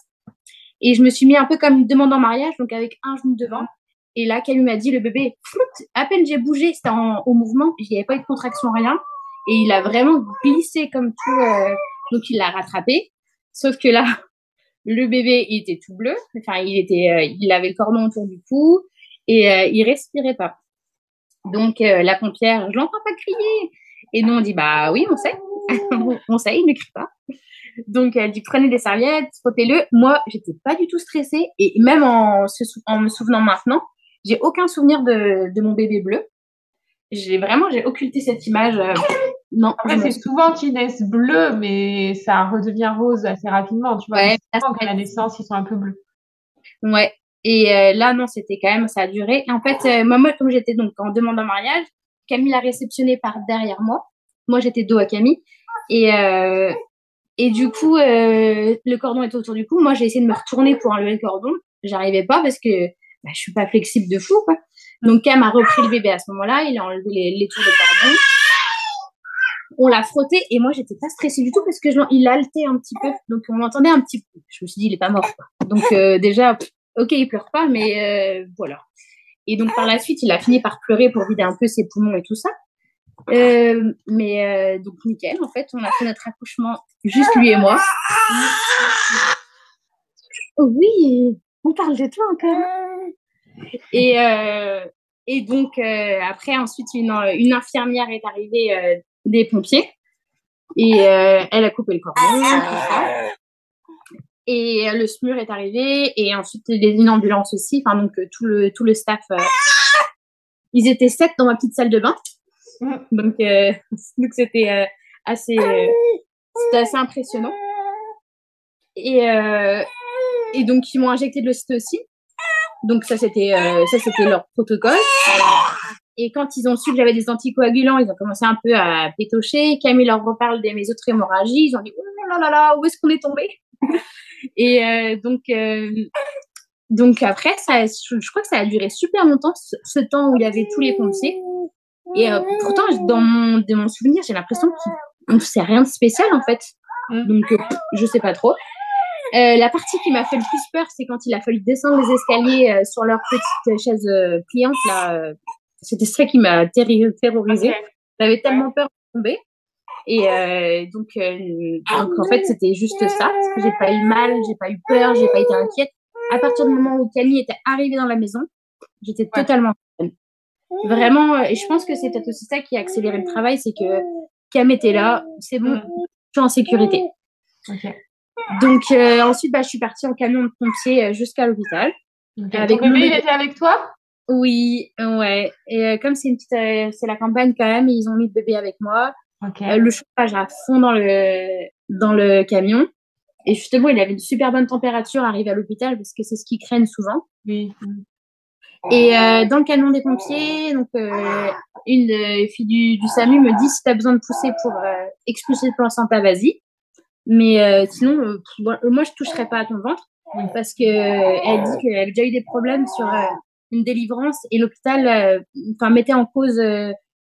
Et je me suis mis un peu comme une demande en mariage, donc avec un genou devant. Et là, Camille m'a dit, le bébé, à peine j'ai bougé, c'était au mouvement, il n'y avait pas eu de contraction, rien. Et il a vraiment glissé comme tout. Euh, donc il l'a rattrapé. Sauf que là, le bébé il était tout bleu. Enfin, il était, euh, il avait le cordon autour du cou et euh, il respirait pas. Donc la pompière, je l'entends pas crier. Et nous on dit bah oui, on sait, on sait, il ne crie pas. Donc elle dit prenez des serviettes, frottez-le. Moi j'étais pas du tout stressée et même en, en me souvenant maintenant, j'ai aucun souvenir de, de mon bébé bleu j'ai vraiment j'ai occulté cette image. Euh, non. C'est souvent qu'ils naissent bleus, mais ça redevient rose assez rapidement. Tu vois, ouais, qu'à la naissance, ils sont un peu bleus. Ouais. Et euh, là, non, c'était quand même, ça a duré. Et en fait, euh, moi, comme j'étais donc en demande en mariage, Camille l'a réceptionné par derrière moi. Moi, j'étais dos à Camille. Et, euh, et du coup, le cordon était autour du cou. Moi, j'ai essayé de me retourner pour enlever le cordon. J'arrivais pas parce que bah, je suis pas flexible de fou, quoi. Donc Cam a repris le bébé à ce moment-là, il a enlevé les, tours de cordon. On l'a frotté et moi j'étais pas stressée du tout parce que je, il haltait un petit peu, donc on m'entendait un petit peu. Je me suis dit il est pas mort. Donc euh, déjà, ok il pleure pas, mais euh, voilà. Et donc par la suite il a fini par pleurer pour vider un peu ses poumons et tout ça. Euh, mais donc nickel, en fait on a fait notre accouchement juste lui et moi. Oui, on parle de toi encore. Et, euh, et donc, euh, après, ensuite, une, infirmière est arrivée euh, des pompiers et elle a coupé le cordon. Et le SMUR est arrivé et ensuite une ambulance aussi. Enfin, donc, tout le, tout le staff. ils étaient sept dans ma petite salle de bain. Mm. Donc, donc c'était assez, c'était assez impressionnant. Et, et donc, ils m'ont injecté de l'ocytocine. Donc ça c'était euh, ça leur protocole. Et quand ils ont su que j'avais des anticoagulants, ils ont commencé un peu à pétocher. Camille leur reparle de mes autres hémorragies. Ils ont dit oh là là où est-ce qu'on est tombé? Et euh, donc euh, donc après ça, je, crois que ça a duré super longtemps ce, temps où il y avait tous les pompiers. Et pourtant dans mon de mon souvenir j'ai l'impression que c'est rien de spécial en fait. Mmh. Donc je sais pas trop. Euh, la partie qui m'a fait le plus peur, c'est quand il a fallu descendre les escaliers euh, sur leur petite chaise euh, pliante. Là, c'était ça qui m'a terrorisée. J'avais tellement peur de tomber. Et donc, donc, en fait, c'était juste ça. J'ai pas eu mal, j'ai pas eu peur, j'ai pas été inquiète. À partir du moment où Camille était arrivée dans la maison, j'étais totalement Vraiment, et je pense que c'est peut-être aussi ça qui a accéléré le travail, c'est que Cam était là, c'est bon, mm. je suis en sécurité. Okay. Donc euh, ensuite, bah, je suis partie en camion de pompier euh, jusqu'à l'hôpital. Avec Ton bébé, il était avec toi? Oui, ouais. Et euh, comme c'est une petite, c'est la campagne quand même, ils ont mis le bébé avec moi. le chauffage à fond dans le dans le camion. Et justement, il avait une super bonne température arrivé à l'hôpital parce que c'est ce qu'ils craignent souvent. Oui. Et dans le camion des pompiers, donc une fille du, du, SAMU me dit si tu as besoin de pousser pour expulser le placenta, vas-y. Mais sinon, moi, je toucherais pas à ton ventre parce que elle dit qu'elle a déjà eu des problèmes sur une délivrance et l'hôpital, enfin, mettait en cause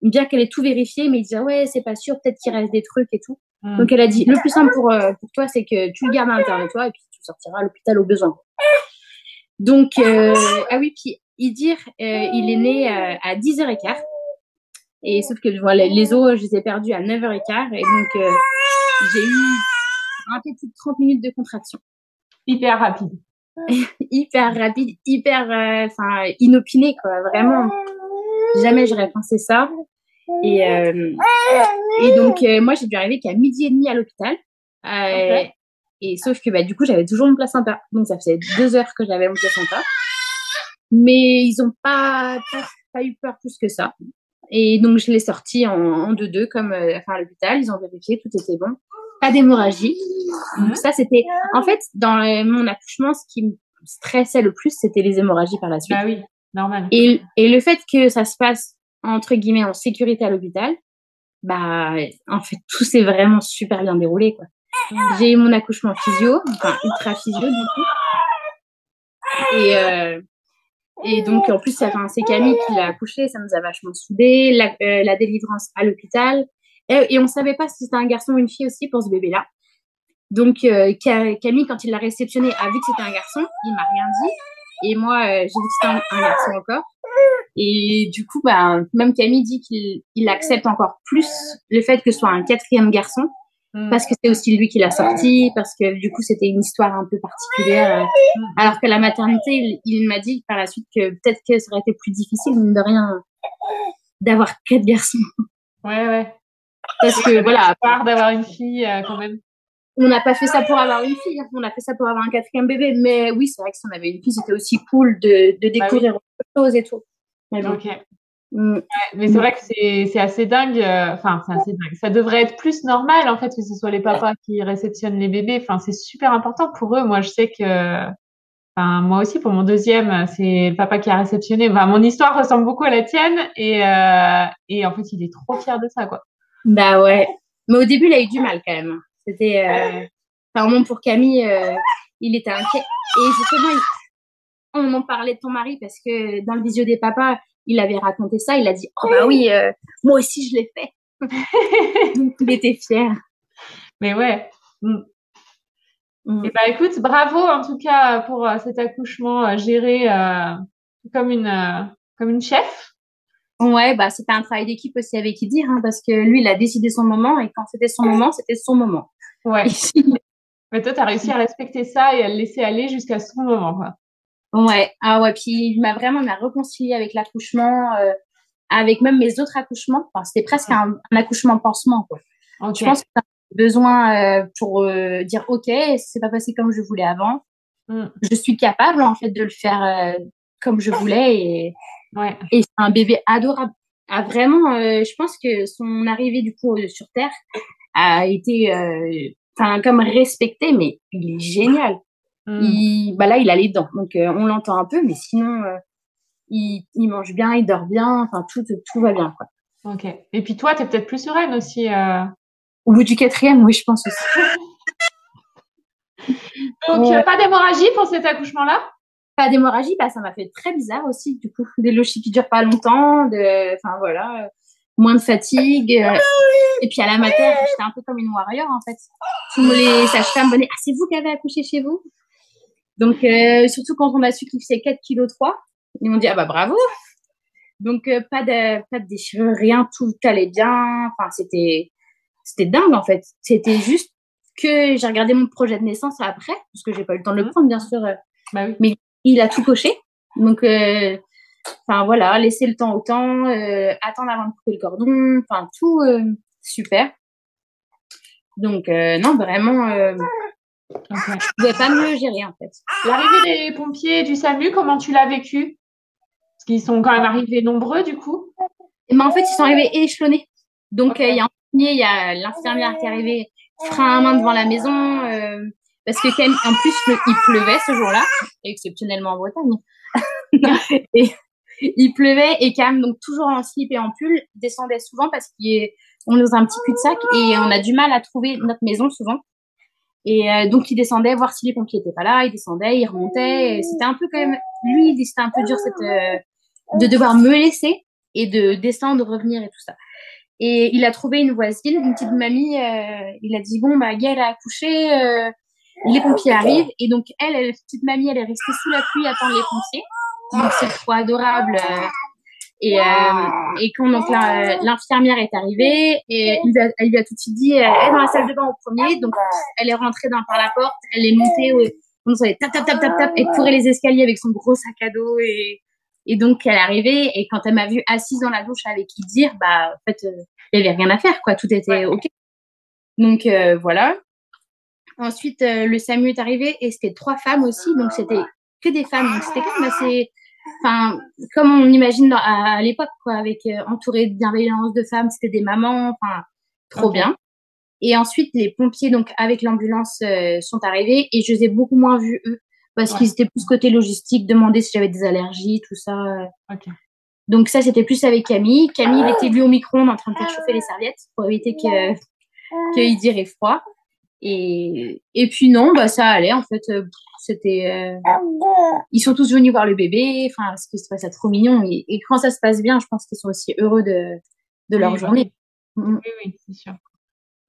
bien qu'elle ait tout vérifié, mais il disait ouais, c'est pas sûr, peut-être qu'il reste des trucs et tout. Mm. Donc elle a dit le plus simple pour pour toi, c'est que tu le gardes à l'intérieur de toi et puis tu sortiras à l'hôpital au besoin. Donc ah oui, puis Idir, il est né à 10h15. Et sauf que voilà, les os, je les ai perdus à 9h15 et donc j'ai eu un de 30 minutes de contraction. Hyper rapide. hyper rapide, hyper enfin inopiné quoi, vraiment. Jamais j'aurais pensé ça. Et, euh, et donc, euh, moi, j'ai dû arriver qu'à midi et demi à l'hôpital. Euh, et sauf que, bah, du coup, j'avais toujours mon placenta. Donc, ça faisait deux heures que j'avais mon placenta. Mais ils ont pas, pas, eu peur plus que ça. Et donc, je l'ai sorti en 2-2 comme enfin, à l'hôpital. Ils ont vérifié, tout était bon. Pas d'hémorragie. Donc, ça, c'était. En fait, dans mon accouchement, ce qui me stressait le plus, c'était les hémorragies par la suite. Ah oui. Normal. Et, et le fait que ça se passe entre guillemets en sécurité à l'hôpital, bah en fait tout s'est vraiment super bien déroulé quoi. J'ai eu mon accouchement physio, enfin ultra physio du coup. Et euh, et donc en plus c'est Camille qui l'a accouché, ça nous a vachement soudé. La, euh, la délivrance à l'hôpital et, et, on savait pas si c'était un garçon ou une fille aussi pour ce bébé là. Donc euh, Camille quand il l'a réceptionné a vu que c'était un garçon, il m'a rien dit. Et moi, euh, j'ai vu que c'était un, garçon encore. Et du coup, bah, même Camille dit qu'il il accepte encore plus le fait que ce soit un quatrième garçon. Parce que c'est aussi lui qui l'a sorti, parce que du coup, c'était une histoire un peu particulière. Alors que la maternité, il, m'a dit par la suite que peut-être que ça aurait été plus difficile, mine de rien, d'avoir quatre garçons. Ouais, ouais. Parce que voilà, à part d'avoir une fille, euh, quand même on n'a pas fait ça pour avoir une fille, hein. on a fait ça pour avoir un quatrième bébé. Mais oui, c'est vrai que si on avait une fille, c'était aussi cool de, de bah découvrir autre chose et tout. Mais, mm. mais c'est vrai que c'est assez dingue. Euh, enfin, c'est assez dingue. Ça devrait être plus normal, en fait, que ce soit les papas qui réceptionnent les bébés. Enfin, c'est super important pour eux. Moi, je sais que, enfin, moi aussi, pour mon deuxième, c'est le papa qui a réceptionné. Enfin, mon histoire ressemble beaucoup à la tienne. Et, euh, et en fait, il est trop fier de ça, quoi. Bah ouais. Mais au début, il a eu du mal quand même. C'était, euh, enfin, moins pour Camille, euh, il était inquiet. Et justement, on en parlait de ton mari parce que dans le visio des papas, il avait raconté ça. Il a dit, oh bah oui, euh, moi aussi je l'ai fait. il était fier. Mais ouais. Mm. Mm. Et eh bah écoute, bravo en tout cas pour cet accouchement géré comme une comme une chef. Ouais, bah c'était un travail d'équipe aussi avec Idir, hein, parce que lui, il a décidé son moment et quand c'était son moment, c'était son moment. Ouais. Mais toi, tu as réussi à respecter ça et à le laisser aller jusqu'à ce moment, quoi. Ouais, ah ouais, puis il m'a vraiment m'a réconcilié avec l'accouchement, euh, avec même mes autres accouchements. Enfin, c'était presque un, accouchement pansement, quoi. Je pense que besoin euh, pour euh, dire, OK, c'est pas passé comme je voulais avant. Mm. Je suis capable, en fait, de le faire euh, comme je voulais et, ouais. et c'est un bébé adorable. Ah, vraiment, euh, je pense que son arrivée, du coup, sur Terre a été enfin comme respecté, mais il est génial. Hmm. Il, bah là, il a les dents, donc euh, on l'entend un peu, mais sinon, euh, il, il, mange bien, il dort bien, enfin tout, tout va bien. Quoi. Ok. Et puis toi, tu es peut-être plus sereine aussi. Euh... Au bout du quatrième, oui, je pense aussi. donc, pas d'hémorragie pour cet accouchement-là? Pas d'hémorragie, bah, ça m'a fait très bizarre aussi, du coup. Des lochis qui durent pas longtemps, de... enfin voilà moins de fatigue. Et puis à la mater, j'étais un peu comme une warrior en fait. Tous les sages-femmes venaient, ah c'est vous qui avez accouché chez vous? Donc euh, surtout quand on a su qu'il faisait 4 kg 3, ils m'ont dit ah bah bravo. Donc euh, pas de pas de déchirure, rien, tout allait bien. Enfin c'était c'était dingue en fait. C'était juste que j'ai regardé mon projet de naissance après parce que j'ai pas eu le temps de le prendre bien sûr. Bah oui. Mais il a tout coché. Donc Enfin voilà, laisser le temps au temps, euh, attendre avant de couper le cordon, enfin tout euh, super. Donc euh, non, vraiment, je pouvais pas mieux gérer en fait. L'arrivée des pompiers du SAMU, comment tu l'as vécu? Parce qu'ils sont quand même arrivés nombreux du coup. Et ben, en fait, ils sont arrivés échelonnés. Donc il y a un premier, il y a l'infirmière qui est arrivée frein à main devant la maison. parce que quand même, en plus, il pleuvait ce jour-là, exceptionnellement en Bretagne. et, il pleuvait et Cam, donc toujours en slip et en pull, descendait souvent parce qu'on est un petit cul-de-sac et on a du mal à trouver notre maison souvent. Et euh, donc, il descendait voir si les pompiers étaient pas là. Il descendait, il remontait. C'était un peu quand même, lui, c'était un peu dur cette, euh, de devoir me laisser et de descendre, de revenir et tout ça. Et il a trouvé une voisine, une petite mamie. Euh, il a dit bon bah Gaëlle a accouché, les pompiers arrivent et donc elle, elle, petite mamie, elle est restée sous la pluie attendre les pompiers. Donc c'est trop adorable. Et, euh, et quand donc l'infirmière est arrivée, et elle lui a tout de suite dit, elle est dans la salle de bain au premier, donc elle est rentrée dans, par la porte, elle est montée, on entendait tap tap tap tap tap, et courait les escaliers avec son gros sac à dos et et donc elle est arrivée et quand elle m'a vue assise dans la douche avec qui dire, bah en fait il y avait rien à faire quoi, tout était ok. Donc euh, voilà. Ensuite le SAMU est arrivé et c'était trois femmes aussi, donc c'était que des femmes, donc c'était quand même assez enfin, comme on imagine à, l'époque, quoi, avec euh, entouré de bienveillance de femmes, c'était des mamans, enfin, trop bien. Et ensuite, les pompiers, donc avec l'ambulance, euh, sont arrivés et je les ai beaucoup moins vus eux parce qu'ils étaient plus côté logistique, demander si j'avais des allergies, tout ça. Okay. Donc ça, c'était plus avec Camille. Camille, il était lui au micro-ondes en train de faire chauffer les serviettes pour éviter que qu'il dirait froid. Et, et puis non, bah ça allait en fait. Euh, c'était, euh, ils sont tous venus voir le bébé. Enfin, c'est ça trop mignon. Et, quand ça se passe bien, je pense qu'ils sont aussi heureux de, de leur journée. Mm, mm. Oui, oui, c'est sûr.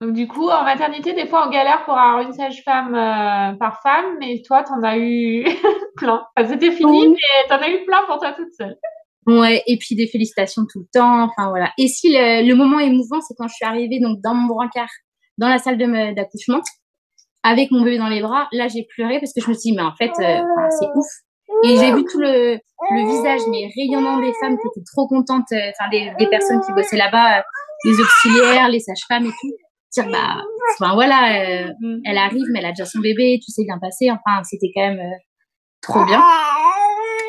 Donc du coup, en maternité, des fois, on galère pour avoir une sage-femme euh, par femme, mais toi, t'en as eu plein. Enfin, c'était fini, mais t'en as eu plein pour toi toute seule. Ouais, et puis des félicitations tout le temps. Enfin voilà. Et si le, le moment émouvant, c'est quand je suis arrivée donc dans mon brancard dans la salle d'accouchement avec mon bébé dans les bras. Là, j'ai pleuré parce que je me suis dit, mais en fait, euh, c'est ouf. Et j'ai vu tout le, le visage, mais rayonnant des femmes qui étaient trop contentes, euh, enfin, des, des, personnes qui bossaient là-bas, euh, les auxiliaires, les sages-femmes et tout. Dire, bah, enfin, voilà, elle arrive, mais elle a déjà son bébé, tout s'est bien passé. Enfin, c'était quand même trop bien.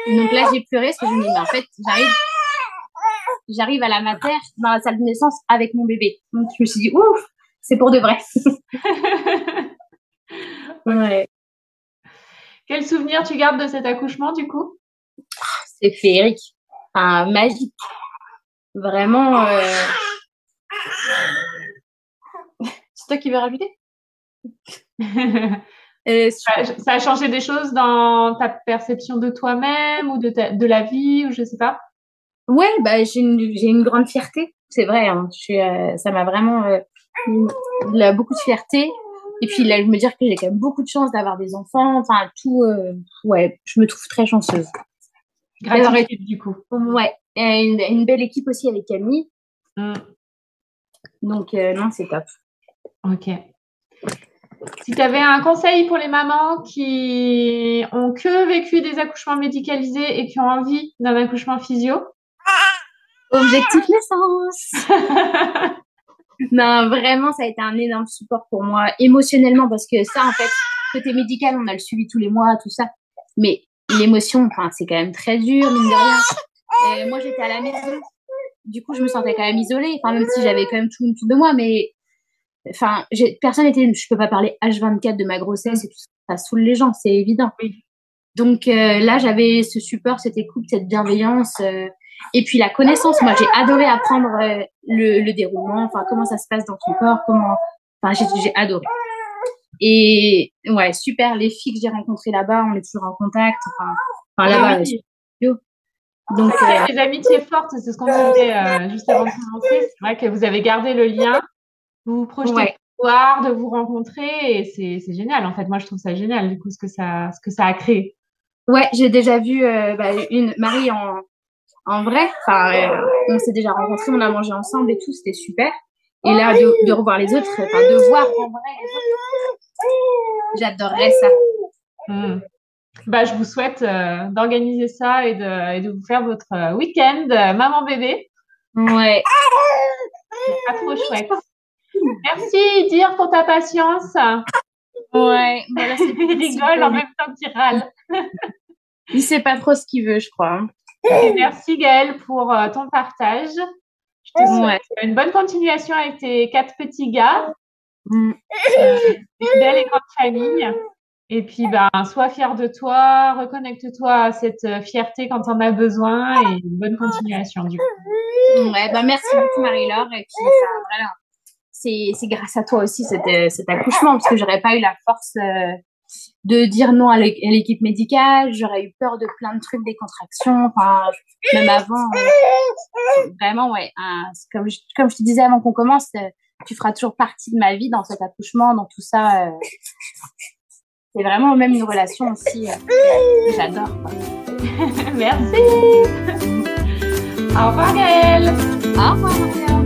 Donc là, j'ai pleuré parce que je me dis, mais en fait, j'arrive, j'arrive à la mater dans la salle de naissance avec mon bébé. Donc, je me suis dit, ouf, c'est pour de vrai. ouais. Quel souvenir tu gardes de cet accouchement du coup? C'est féerique, enfin, magique. Vraiment. Euh... C'est toi qui veux rajouter? Euh, ça, a changé des choses dans ta perception de toi-même ou de, de la vie ou je sais pas? Ouais, bah, j'ai une, une, grande fierté, c'est vrai. Hein. Je euh, ça m'a vraiment il a beaucoup de fierté. Et puis, il a me dire que j'ai quand même beaucoup de chance d'avoir des enfants. Enfin, tout, euh, ouais, je me trouve très chanceuse. Gratitude, du coup. Ouais. Et une, une, belle équipe aussi avec Camille. Mm. Donc, euh, non, c'est top. Ok. Si tu avais un conseil pour les mamans qui ont que vécu des accouchements médicalisés et qui ont envie d'un accouchement physio? Objectif naissance non, vraiment, ça a été un énorme support pour moi émotionnellement parce que ça, en fait, côté médical, on a le suivi tous les mois, tout ça. Mais l'émotion, enfin, c'est quand même très dur, mine de rien. Euh, moi, j'étais à la maison. Du coup, je me sentais quand même isolée. Enfin, même si j'avais quand même tout autour de moi, mais enfin, personne n'était, je peux pas parler H24 de ma grossesse et tout ça. Ça saoule les gens, c'est évident. Donc euh, là, j'avais ce support, cette écoute, cette bienveillance. Euh, et puis la connaissance, moi j'ai adoré apprendre euh, le, le, déroulement, enfin comment ça se passe dans ton corps, comment, enfin j'ai adoré. Et ouais, super, les filles que j'ai rencontrées là-bas, on est toujours en contact. Enfin, enfin là-bas, donc euh, les amitiés fortes, c'est ce qu'on disait euh, juste avant de commencer. C'est vrai que vous avez gardé le lien, vous vous projetez ouais. de voir, de vous rencontrer, et c'est génial. En fait, moi je trouve ça génial du coup ce que ça, ce que ça a créé. Ouais, j'ai déjà vu euh, bah, une Marie en en vrai, enfin, euh, on s'est déjà rencontrés, on a mangé ensemble et tout, c'était super. Et là, de, de revoir les autres, enfin, de voir en vrai les autres, j'adorerais ça. Hmm. Bah, je vous souhaite euh, d'organiser ça et de, et de, vous faire votre euh, week-end maman-bébé. Ouais. C'est pas trop chouette. Merci, dire pour ta patience. Ouais. Voilà, il rigole en même temps qu'il râle. il sait pas trop ce qu'il veut, je crois. Et merci Gaëlle pour euh, ton partage. Je te souhaite une bonne continuation avec tes quatre petits gars. Mm. Euh, une belle et grande famille. Et puis, ben, sois fier de toi, reconnecte-toi à cette euh, fierté quand on a besoin et une bonne continuation du coup. Ouais, ben, merci beaucoup Marie-Laure. Et puis, ça, voilà, c'est grâce à toi aussi cet, cet accouchement parce que j'aurais pas eu la force de dire non à l'équipe médicale, j'aurais eu peur de plein de trucs, des contractions, enfin, même avant. vraiment, ouais. comme, je, comme je te disais avant qu'on commence, tu feras toujours partie de ma vie dans cet accouchement, dans tout ça. Euh, c'est vraiment même une relation aussi euh, que j'adore. Merci. Au revoir Gaëlle. Au revoir